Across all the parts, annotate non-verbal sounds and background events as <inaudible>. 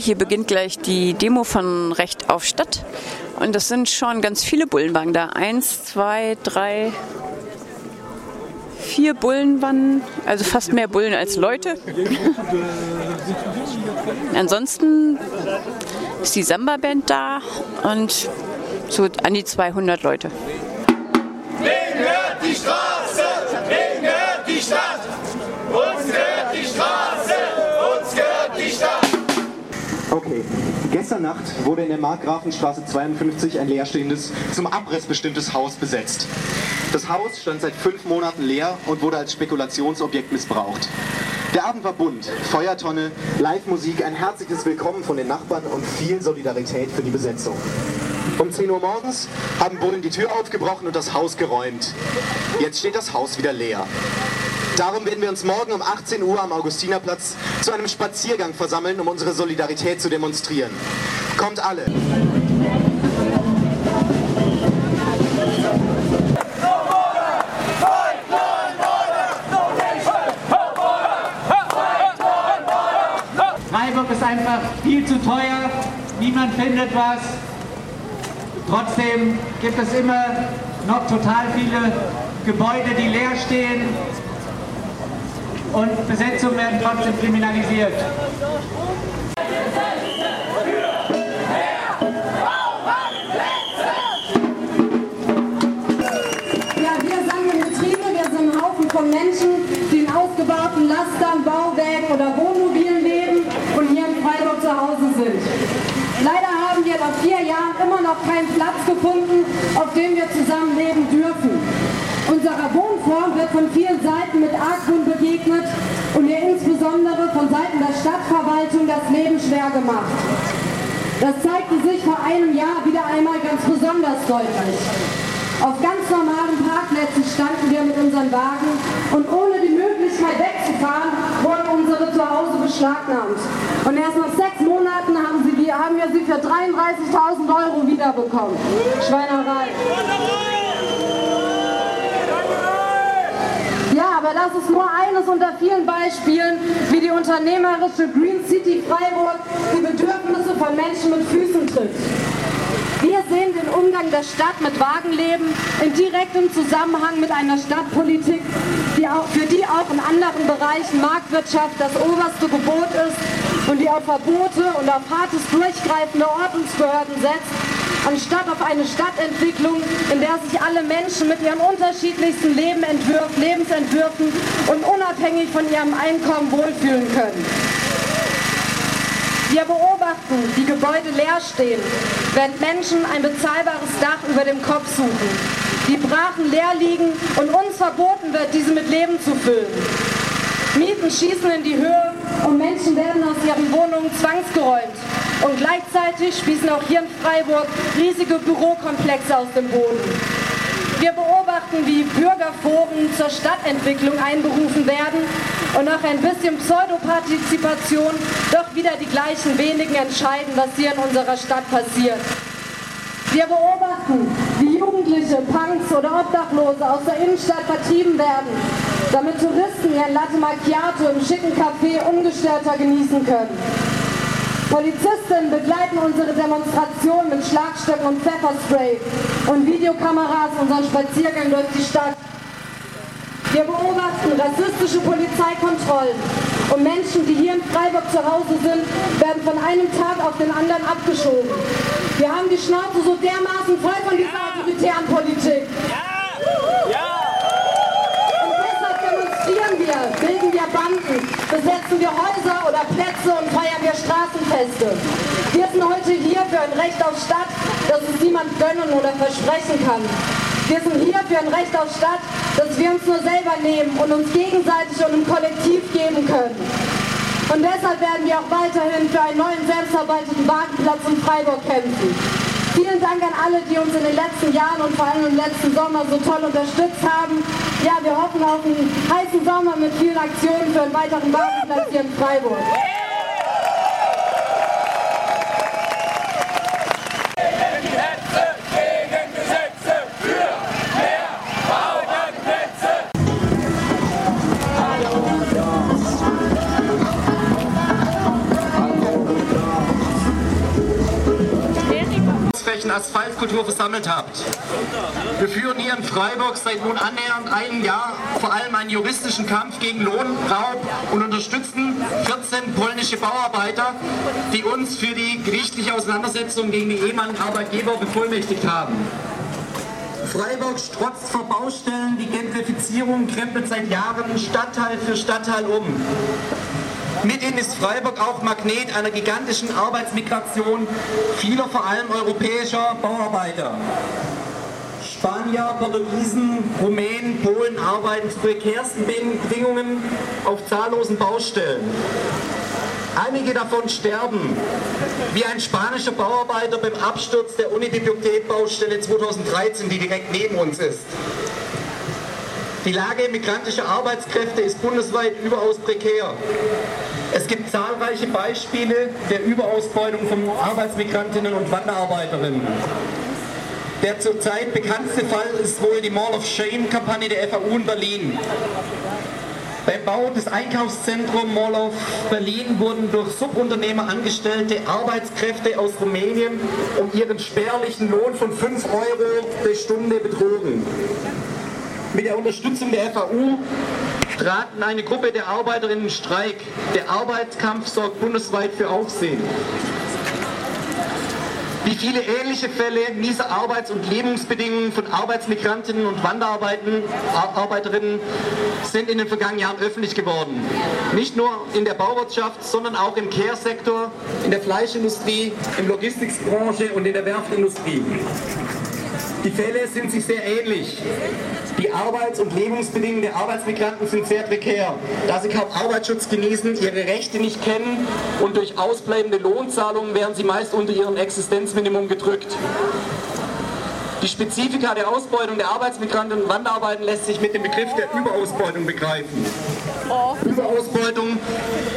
Hier beginnt gleich die Demo von Recht auf Stadt. Und das sind schon ganz viele Bullenwagen da. Eins, zwei, drei, vier Bullen waren, also fast mehr Bullen als Leute. <laughs> Ansonsten ist die Samba-Band da und so an die 200 Leute. Gestern Nacht wurde in der Markgrafenstraße 52 ein leerstehendes, zum Abriss bestimmtes Haus besetzt. Das Haus stand seit fünf Monaten leer und wurde als Spekulationsobjekt missbraucht. Der Abend war bunt, Feuertonne, Live-Musik, ein herzliches Willkommen von den Nachbarn und viel Solidarität für die Besetzung. Um 10 Uhr morgens haben Bullen die Tür aufgebrochen und das Haus geräumt. Jetzt steht das Haus wieder leer. Darum werden wir uns morgen um 18 Uhr am Augustinerplatz zu einem Spaziergang versammeln, um unsere Solidarität zu demonstrieren. Kommt alle! Freiburg ist einfach viel zu teuer, niemand findet was. Trotzdem gibt es immer noch total viele Gebäude, die leer stehen und Besetzungen werden trotzdem kriminalisiert. Ja, wir sammeln Betriebe, wir sind ein Haufen von Menschen, die in ausgebauten Lastern, Bauwerken oder Wohnmobilen leben und hier in Freiburg zu Hause sind. Leider haben wir nach vier Jahren immer noch keinen Platz gefunden, auf dem wir zusammenleben dürfen. Unserer Wohnform wird von vielen Seiten mit Argwohn begegnet und ihr insbesondere von Seiten der Stadtverwaltung das Leben schwer gemacht. Das zeigte sich vor einem Jahr wieder einmal ganz besonders deutlich. Auf ganz normalen Parkplätzen standen wir mit unseren Wagen und ohne die Möglichkeit wegzufahren, wurden unsere Zuhause beschlagnahmt. Und erst nach sechs Monaten haben, sie, haben wir sie für 33.000 Euro wiederbekommen. Schweinerei. Ja, aber das ist nur eines unter vielen Beispielen, wie die unternehmerische Green City Freiburg die Bedürfnisse von Menschen mit Füßen trifft. Wir sehen den Umgang der Stadt mit Wagenleben in direktem Zusammenhang mit einer Stadtpolitik, die auch, für die auch in anderen Bereichen Marktwirtschaft das oberste Gebot ist und die auf Verbote und auf hartes Durchgreifen der Ordnungsbehörden setzt, anstatt auf eine Stadtentwicklung, in der sich alle Menschen mit ihren unterschiedlichsten Lebenentwürf, Lebensentwürfen und unabhängig von ihrem Einkommen wohlfühlen können. Wir beobachten, wie Gebäude leer stehen, während Menschen ein bezahlbares Dach über dem Kopf suchen. Die Brachen leer liegen und uns verboten wird, diese mit Leben zu füllen. Mieten schießen in die Höhe und Menschen werden aus ihren Wohnungen zwangsgeräumt. Und gleichzeitig spießen auch hier in Freiburg riesige Bürokomplexe aus dem Boden. Wir beobachten, wie Bürgerforen zur Stadtentwicklung einberufen werden und nach ein bisschen Pseudopartizipation doch wieder die gleichen wenigen entscheiden, was hier in unserer Stadt passiert. Wir beobachten, wie Jugendliche, Punks oder Obdachlose aus der Innenstadt vertrieben werden, damit Touristen ihren Latte Macchiato im schicken Café ungestörter genießen können. Polizistinnen begleiten unsere Demonstration mit Schlagstöcken und Pfefferspray und Videokameras unseren Spaziergang durch die Stadt. Wir beobachten rassistische Polizeikontrollen und Menschen, die hier in Freiburg zu Hause sind, werden von einem Tag auf den anderen abgeschoben. Wir haben die Schnauze so dermaßen voll von dieser autoritären Politik. Und deshalb demonstrieren wir, bilden wir Banden, besetzen wir Häuser oder Plätze und feiern wir Straßenfeste. Wir sind heute hier für ein Recht auf Stadt, das uns niemand gönnen oder versprechen kann. Wir sind hier für ein Recht auf Stadt, das wir uns nur selber nehmen und uns gegenseitig und im Kollektiv geben können. Und deshalb werden wir auch weiterhin für einen neuen selbstverwalteten Wagenplatz in Freiburg kämpfen. Vielen Dank an alle, die uns in den letzten Jahren und vor allem im letzten Sommer so toll unterstützt haben. Ja, wir hoffen auf einen heißen Sommer mit vielen Aktionen für einen weiteren Wagenplatz hier in Freiburg. Asphaltkultur versammelt habt. Wir führen hier in Freiburg seit nun annähernd einem Jahr vor allem einen juristischen Kampf gegen Lohnraub und unterstützen 14 polnische Bauarbeiter, die uns für die gerichtliche Auseinandersetzung gegen die ehemaligen Arbeitgeber bevollmächtigt haben. Freiburg strotzt vor Baustellen, die Gentrifizierung krempelt seit Jahren Stadtteil für Stadtteil um. Mithin ist Freiburg auch Magnet einer gigantischen Arbeitsmigration vieler vor allem europäischer Bauarbeiter. Spanier, Portugiesen, Rumänen, Polen arbeiten zu prekärsten Bedingungen auf zahllosen Baustellen. Einige davon sterben, wie ein spanischer Bauarbeiter beim Absturz der Unibibliothek-Baustelle 2013, die direkt neben uns ist. Die Lage migrantischer Arbeitskräfte ist bundesweit überaus prekär. Es gibt zahlreiche Beispiele der Überausbeutung von Arbeitsmigrantinnen und Wanderarbeiterinnen. Der zurzeit bekannteste Fall ist wohl die Mall of Shame-Kampagne der FAU in Berlin. Beim Bau des Einkaufszentrums Mall of Berlin wurden durch Subunternehmer angestellte Arbeitskräfte aus Rumänien um ihren spärlichen Lohn von 5 Euro pro Stunde betrogen. Mit der Unterstützung der FAU traten eine Gruppe der Arbeiterinnen in Streik. Der Arbeitskampf sorgt bundesweit für Aufsehen. Wie viele ähnliche Fälle mieser Arbeits- und Lebensbedingungen von Arbeitsmigrantinnen und Wanderarbeiterinnen sind in den vergangenen Jahren öffentlich geworden. Nicht nur in der Bauwirtschaft, sondern auch im Care-Sektor, in der Fleischindustrie, in der Logistikbranche und in der Werftindustrie. Die Fälle sind sich sehr ähnlich. Die Arbeits- und Lebensbedingungen der Arbeitsmigranten sind sehr prekär, da sie kaum Arbeitsschutz genießen, ihre Rechte nicht kennen und durch ausbleibende Lohnzahlungen werden sie meist unter ihrem Existenzminimum gedrückt. Die Spezifika der Ausbeutung der Arbeitsmigranten und Wanderarbeiten lässt sich mit dem Begriff der Überausbeutung begreifen. Überausbeutung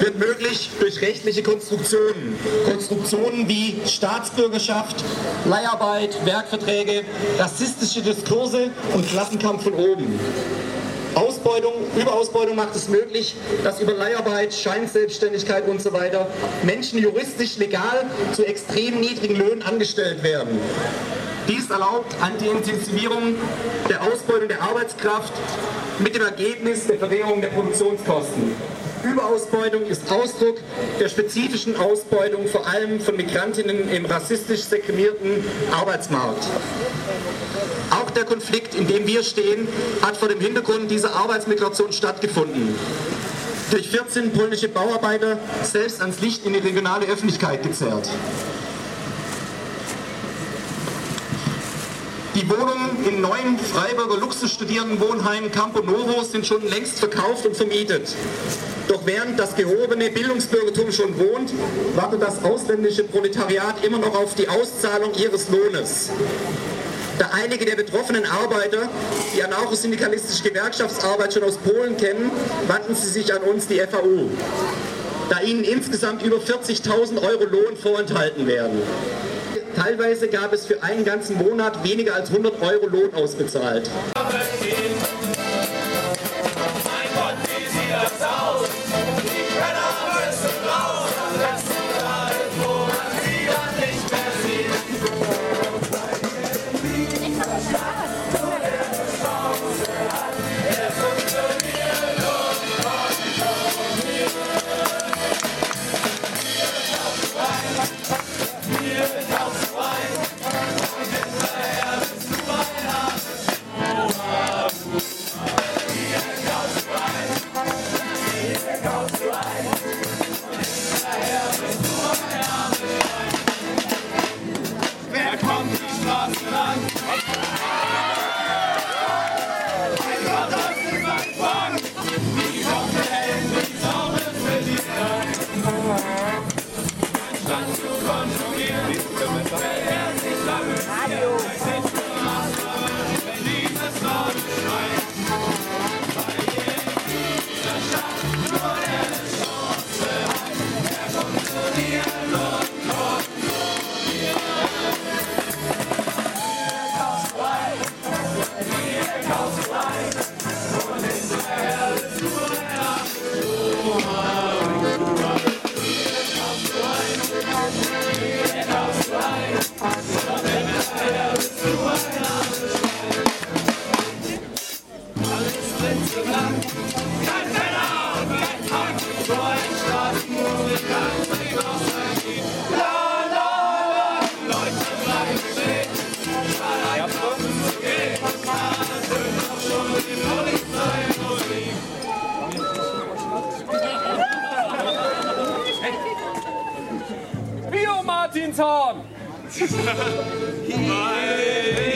wird möglich durch rechtliche Konstruktionen. Konstruktionen wie Staatsbürgerschaft, Leiharbeit, Werkverträge, rassistische Diskurse und Klassenkampf von oben. Ausbeutung, Überausbeutung macht es möglich, dass über Leiharbeit, Scheinselbstständigkeit und so weiter Menschen juristisch legal zu extrem niedrigen Löhnen angestellt werden. Dies erlaubt die Intensivierung der Ausbeutung der Arbeitskraft mit dem Ergebnis der Verringerung der Produktionskosten. Überausbeutung ist Ausdruck der spezifischen Ausbeutung vor allem von Migrantinnen im rassistisch sekrimierten Arbeitsmarkt. Auch der Konflikt, in dem wir stehen, hat vor dem Hintergrund dieser Arbeitsmigration stattgefunden. Durch 14 polnische Bauarbeiter selbst ans Licht in die regionale Öffentlichkeit gezerrt. Die Wohnungen im neuen Freiburger Luxusstudierendenwohnheim Campo Novo sind schon längst verkauft und vermietet. Doch während das gehobene Bildungsbürgertum schon wohnt, wartet das ausländische Proletariat immer noch auf die Auszahlung ihres Lohnes. Da einige der betroffenen Arbeiter die anarchosyndikalistische Gewerkschaftsarbeit schon aus Polen kennen, wandten sie sich an uns, die FAU, da ihnen insgesamt über 40.000 Euro Lohn vorenthalten werden. Teilweise gab es für einen ganzen Monat weniger als 100 Euro Lohn ausbezahlt. <laughs> Bye.